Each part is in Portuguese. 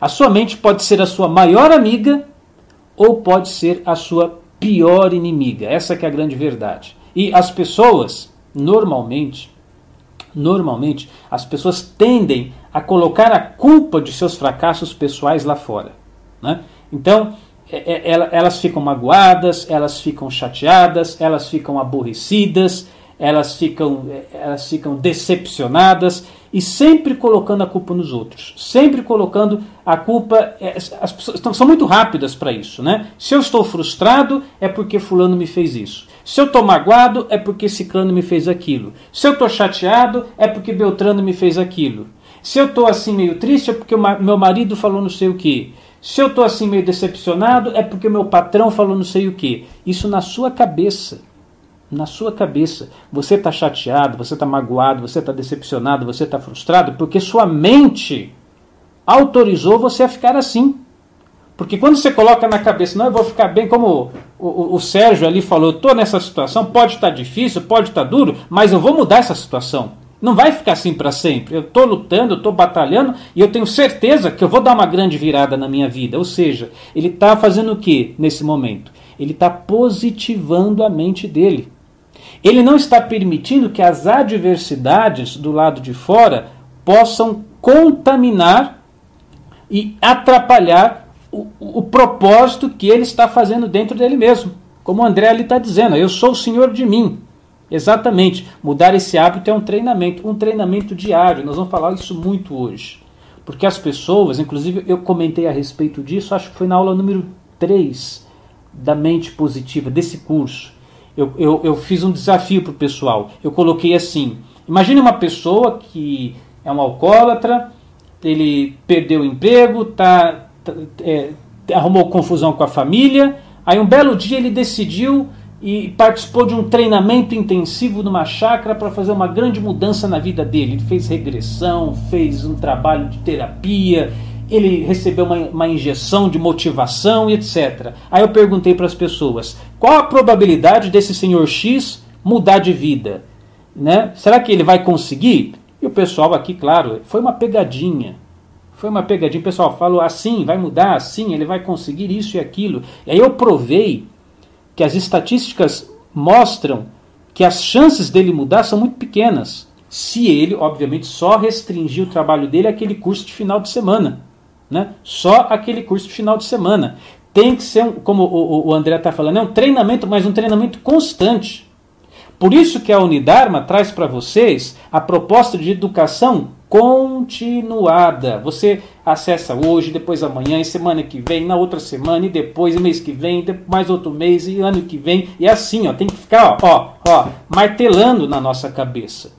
A sua mente pode ser a sua maior amiga ou pode ser a sua pior inimiga. Essa é a grande verdade. E as pessoas, normalmente, normalmente, as pessoas tendem a colocar a culpa de seus fracassos pessoais lá fora. Né? Então, é, é, elas ficam magoadas, elas ficam chateadas, elas ficam aborrecidas, elas ficam, elas ficam decepcionadas e sempre colocando a culpa nos outros, sempre colocando a culpa. É, as pessoas são muito rápidas para isso, né? Se eu estou frustrado é porque fulano me fez isso. Se eu estou magoado é porque ciclano me fez aquilo. Se eu estou chateado é porque Beltrano me fez aquilo. Se eu estou assim meio triste é porque meu marido falou não sei o que. Se eu estou assim meio decepcionado é porque meu patrão falou não sei o que. Isso na sua cabeça na sua cabeça. Você está chateado, você está magoado, você está decepcionado, você está frustrado, porque sua mente autorizou você a ficar assim. Porque quando você coloca na cabeça, não, eu vou ficar bem, como o, o, o Sérgio ali falou, estou nessa situação, pode estar tá difícil, pode estar tá duro, mas eu vou mudar essa situação. Não vai ficar assim para sempre. Eu estou lutando, eu estou batalhando e eu tenho certeza que eu vou dar uma grande virada na minha vida. Ou seja, ele está fazendo o que nesse momento? Ele está positivando a mente dele. Ele não está permitindo que as adversidades do lado de fora possam contaminar e atrapalhar o, o propósito que ele está fazendo dentro dele mesmo. Como o André ali está dizendo, eu sou o senhor de mim. Exatamente. Mudar esse hábito é um treinamento, um treinamento diário. Nós vamos falar isso muito hoje. Porque as pessoas, inclusive eu comentei a respeito disso, acho que foi na aula número 3 da mente positiva, desse curso eu, eu, eu fiz um desafio para o pessoal. Eu coloquei assim: imagine uma pessoa que é um alcoólatra, ele perdeu o emprego, tá, tá é, arrumou confusão com a família. Aí um belo dia ele decidiu e participou de um treinamento intensivo numa chácara para fazer uma grande mudança na vida dele. Ele fez regressão, fez um trabalho de terapia, ele recebeu uma, uma injeção de motivação e etc. Aí eu perguntei para as pessoas: qual a probabilidade desse senhor X mudar de vida? Né? Será que ele vai conseguir? E o pessoal aqui, claro, foi uma pegadinha. Foi uma pegadinha. O pessoal falou assim, vai mudar, assim, ele vai conseguir isso e aquilo. E aí eu provei que as estatísticas mostram que as chances dele mudar são muito pequenas. Se ele, obviamente, só restringir o trabalho dele àquele curso de final de semana. Né? Só aquele curso final de semana. Tem que ser, um, como o, o André está falando, é um treinamento, mas um treinamento constante. Por isso que a Unidarma traz para vocês a proposta de educação continuada. Você acessa hoje, depois amanhã, e semana que vem, na outra semana, e depois, e mês que vem, mais outro mês, e ano que vem. E assim, ó, tem que ficar ó, ó, ó, martelando na nossa cabeça.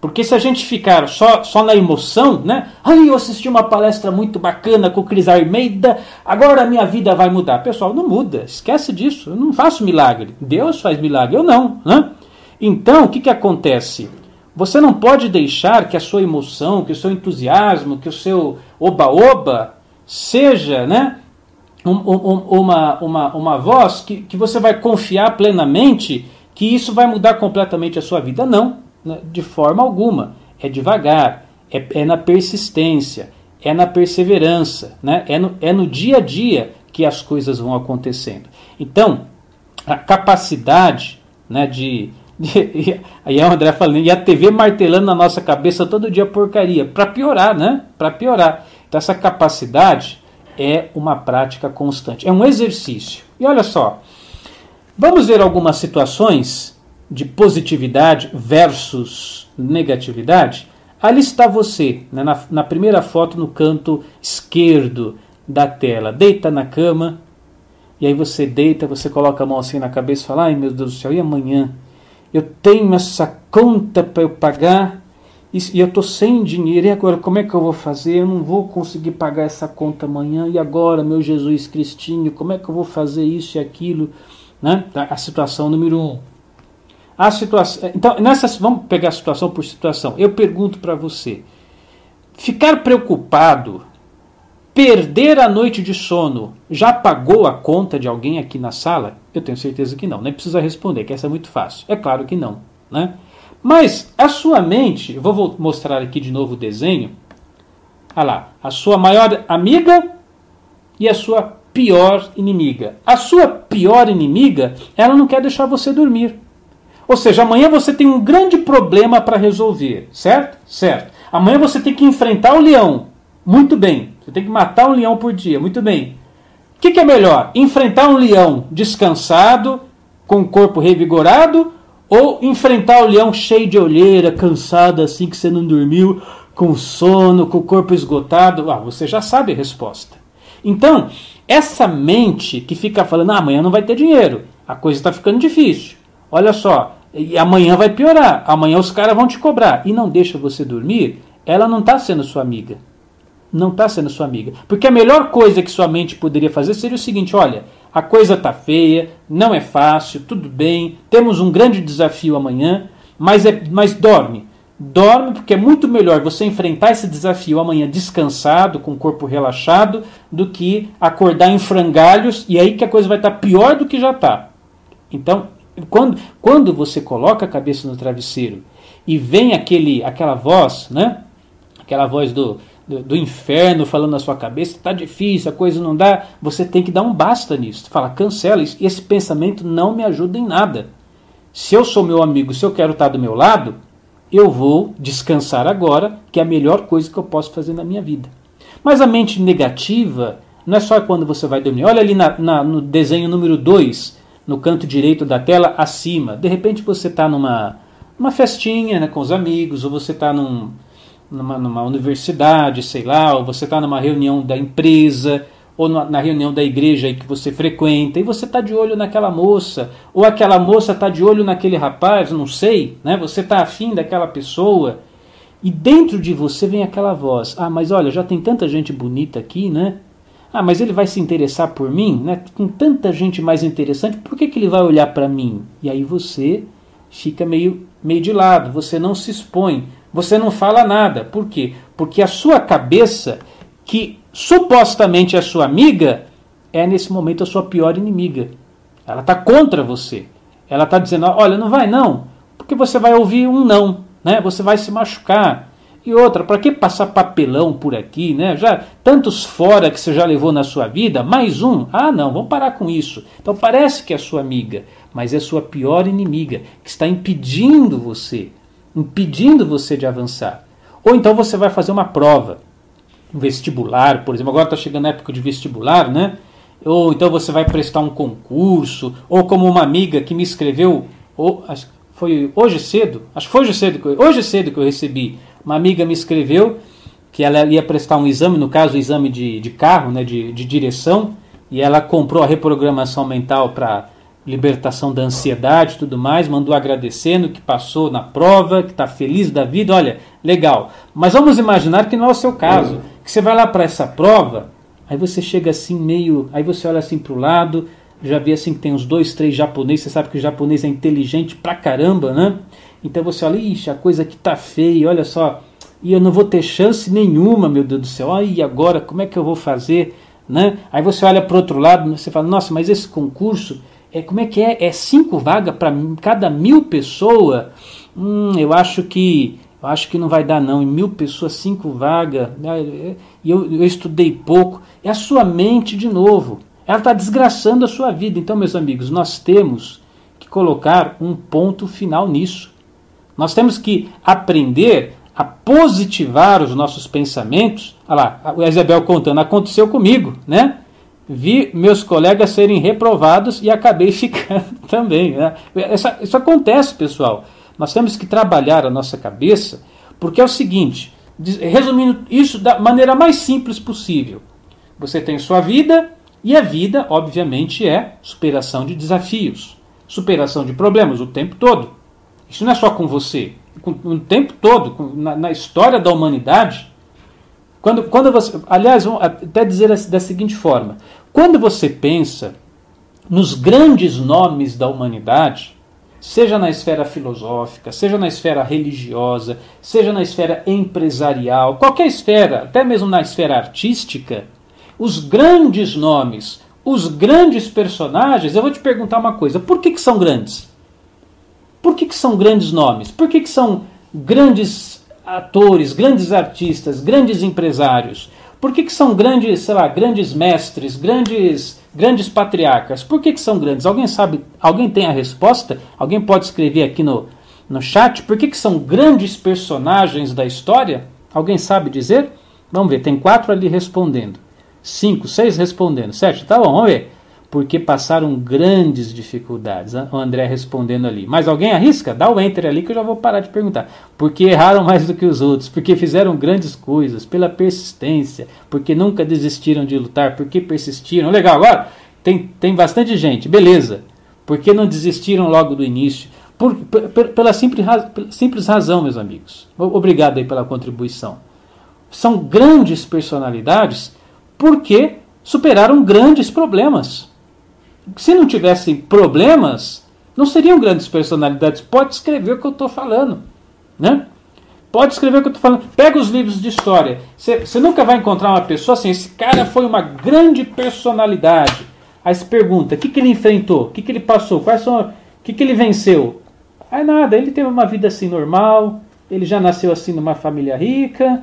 Porque se a gente ficar só, só na emoção, né? Ai, eu assisti uma palestra muito bacana com o Cris Armeida, agora a minha vida vai mudar. Pessoal, não muda, esquece disso. Eu não faço milagre. Deus faz milagre, eu não. Né? Então, o que, que acontece? Você não pode deixar que a sua emoção, que o seu entusiasmo, que o seu oba-oba seja né, um, um, uma, uma, uma voz que, que você vai confiar plenamente que isso vai mudar completamente a sua vida. Não. De forma alguma. É devagar, é, é na persistência, é na perseverança, né? é, no, é no dia a dia que as coisas vão acontecendo. Então, a capacidade né, de. Aí é o André falando, e a TV martelando na nossa cabeça todo dia porcaria, para piorar, né? Para piorar. Então, essa capacidade é uma prática constante, é um exercício. E olha só, vamos ver algumas situações de positividade versus negatividade, ali está você, né, na, na primeira foto no canto esquerdo da tela. Deita na cama, e aí você deita, você coloca a mão assim na cabeça e fala: Ai meu Deus do céu, e amanhã? Eu tenho essa conta para eu pagar e eu estou sem dinheiro, e agora como é que eu vou fazer? Eu não vou conseguir pagar essa conta amanhã, e agora, meu Jesus Cristinho, como é que eu vou fazer isso e aquilo? Né? A situação número um. A situação, então, nessa, vamos pegar situação por situação. Eu pergunto para você: ficar preocupado, perder a noite de sono, já pagou a conta de alguém aqui na sala? Eu tenho certeza que não. Nem precisa responder, que essa é muito fácil. É claro que não. Né? Mas a sua mente, eu vou mostrar aqui de novo o desenho. Ah lá, a sua maior amiga e a sua pior inimiga. A sua pior inimiga, ela não quer deixar você dormir. Ou seja, amanhã você tem um grande problema para resolver, certo? Certo. Amanhã você tem que enfrentar o leão. Muito bem. Você tem que matar um leão por dia. Muito bem. O que, que é melhor? Enfrentar um leão descansado, com o corpo revigorado, ou enfrentar o leão cheio de olheira, cansado assim que você não dormiu, com sono, com o corpo esgotado? Ah, você já sabe a resposta. Então, essa mente que fica falando, ah, amanhã não vai ter dinheiro, a coisa está ficando difícil. Olha só, e amanhã vai piorar, amanhã os caras vão te cobrar e não deixa você dormir, ela não está sendo sua amiga. Não está sendo sua amiga. Porque a melhor coisa que sua mente poderia fazer seria o seguinte: olha, a coisa está feia, não é fácil, tudo bem, temos um grande desafio amanhã, mas, é, mas dorme. Dorme porque é muito melhor você enfrentar esse desafio amanhã descansado, com o corpo relaxado, do que acordar em frangalhos e aí que a coisa vai estar tá pior do que já está. Então, quando, quando você coloca a cabeça no travesseiro e vem aquele, aquela voz, né? Aquela voz do, do, do inferno falando na sua cabeça, está difícil, a coisa não dá, você tem que dar um basta nisso. Fala, cancela isso. Esse pensamento não me ajuda em nada. Se eu sou meu amigo, se eu quero estar do meu lado, eu vou descansar agora, que é a melhor coisa que eu posso fazer na minha vida. Mas a mente negativa não é só quando você vai dormir. Olha ali na, na, no desenho número 2, no canto direito da tela, acima. De repente você está numa, numa festinha né, com os amigos, ou você está num, numa, numa universidade, sei lá, ou você está numa reunião da empresa, ou na reunião da igreja que você frequenta, e você está de olho naquela moça, ou aquela moça está de olho naquele rapaz, não sei, né? você está afim daquela pessoa, e dentro de você vem aquela voz: Ah, mas olha, já tem tanta gente bonita aqui, né? Ah, mas ele vai se interessar por mim, né? Com tanta gente mais interessante, por que, que ele vai olhar para mim? E aí você fica meio, meio de lado, você não se expõe, você não fala nada. Por quê? Porque a sua cabeça, que supostamente é sua amiga, é nesse momento a sua pior inimiga. Ela está contra você. Ela está dizendo: olha, não vai não, porque você vai ouvir um não, né? Você vai se machucar. E outra, para que passar papelão por aqui, né? Já tantos fora que você já levou na sua vida, mais um. Ah, não, vamos parar com isso. Então parece que é sua amiga, mas é sua pior inimiga, que está impedindo você, impedindo você de avançar. Ou então você vai fazer uma prova um vestibular, por exemplo, agora está chegando a época de vestibular, né? Ou então você vai prestar um concurso, ou como uma amiga que me escreveu, ou, foi hoje cedo, acho que foi hoje cedo, hoje cedo que eu recebi, uma amiga me escreveu que ela ia prestar um exame, no caso o exame de, de carro, né, de, de direção, e ela comprou a reprogramação mental para libertação da ansiedade e tudo mais, mandou agradecendo que passou na prova, que está feliz da vida, olha, legal. Mas vamos imaginar que não é o seu caso que você vai lá para essa prova, aí você chega assim meio, aí você olha assim para o lado, já vê assim que tem uns dois, três japoneses, você sabe que o japonês é inteligente pra caramba, né? Então você olha, ixi, a coisa aqui tá feia, olha só, e eu não vou ter chance nenhuma, meu Deus do céu, aí agora como é que eu vou fazer, né? Aí você olha para outro lado, você fala, nossa, mas esse concurso, é como é que é? É cinco vagas para cada mil pessoas? Hum, eu acho que eu acho que não vai dar não, em mil pessoas, cinco vagas, né? e eu, eu estudei pouco. É a sua mente de novo. Ela está desgraçando a sua vida. Então, meus amigos, nós temos que colocar um ponto final nisso. Nós temos que aprender a positivar os nossos pensamentos. Olha lá, o Isabel contando, aconteceu comigo, né? Vi meus colegas serem reprovados e acabei ficando também. Né? Essa, isso acontece, pessoal. Nós temos que trabalhar a nossa cabeça, porque é o seguinte, resumindo isso da maneira mais simples possível. Você tem sua vida, e a vida, obviamente, é superação de desafios, superação de problemas o tempo todo. Isso não é só com você, com, o tempo todo, na, na história da humanidade. Quando, quando você, aliás, vamos até dizer da seguinte forma: quando você pensa nos grandes nomes da humanidade, seja na esfera filosófica, seja na esfera religiosa, seja na esfera empresarial, qualquer esfera, até mesmo na esfera artística, os grandes nomes, os grandes personagens, eu vou te perguntar uma coisa: por que, que são grandes? Por que, que são grandes nomes? Por que, que são grandes atores, grandes artistas, grandes empresários? Por que, que são grandes, sei lá, grandes mestres, grandes, grandes patriarcas? Por que, que são grandes? Alguém sabe? Alguém tem a resposta? Alguém pode escrever aqui no, no chat? Por que, que são grandes personagens da história? Alguém sabe dizer? Vamos ver, tem quatro ali respondendo. Cinco, seis respondendo. Sete, tá bom, vamos ver porque passaram grandes dificuldades. O André respondendo ali. Mas alguém arrisca? Dá o enter ali que eu já vou parar de perguntar. Porque erraram mais do que os outros, porque fizeram grandes coisas, pela persistência, porque nunca desistiram de lutar, porque persistiram. Legal, agora tem, tem bastante gente, beleza. Porque não desistiram logo do início? Por, por, pela, simples, pela simples razão, meus amigos. Obrigado aí pela contribuição. São grandes personalidades porque superaram grandes problemas se não tivessem problemas, não seriam grandes personalidades. Pode escrever o que eu estou falando. Né? Pode escrever o que eu estou falando. Pega os livros de história. Você nunca vai encontrar uma pessoa assim, esse cara foi uma grande personalidade. Aí se pergunta, o que, que ele enfrentou? O que, que ele passou? Quais são, o que, que ele venceu? Aí nada, ele teve uma vida assim normal, ele já nasceu assim numa família rica,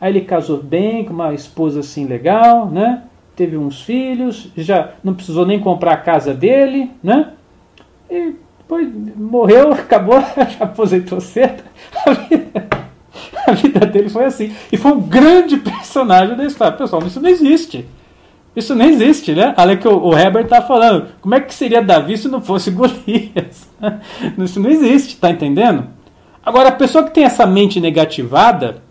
aí ele casou bem, com uma esposa assim legal, né? Teve uns filhos, já não precisou nem comprar a casa dele, né? E depois morreu, acabou, já aposentou cedo. A vida, a vida dele foi assim. E foi um grande personagem da história. Pessoal, isso não existe. Isso não existe, né? Olha que o, o Herbert está falando. Como é que seria Davi se não fosse Golias? Isso não existe, tá entendendo? Agora, a pessoa que tem essa mente negativada,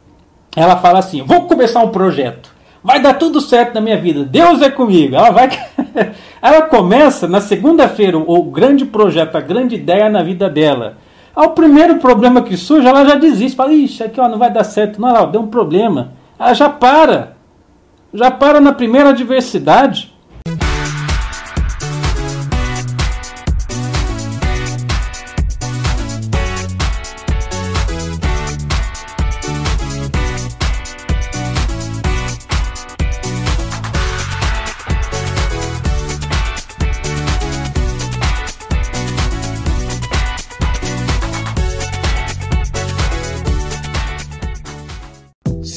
ela fala assim: vou começar um projeto vai dar tudo certo na minha vida, Deus é comigo. Ela vai. ela começa na segunda-feira o grande projeto, a grande ideia na vida dela. Ao primeiro problema que surge, ela já desiste, fala, ixi, aqui ó, não vai dar certo, não, ela deu um problema. Ela já para. Já para na primeira adversidade.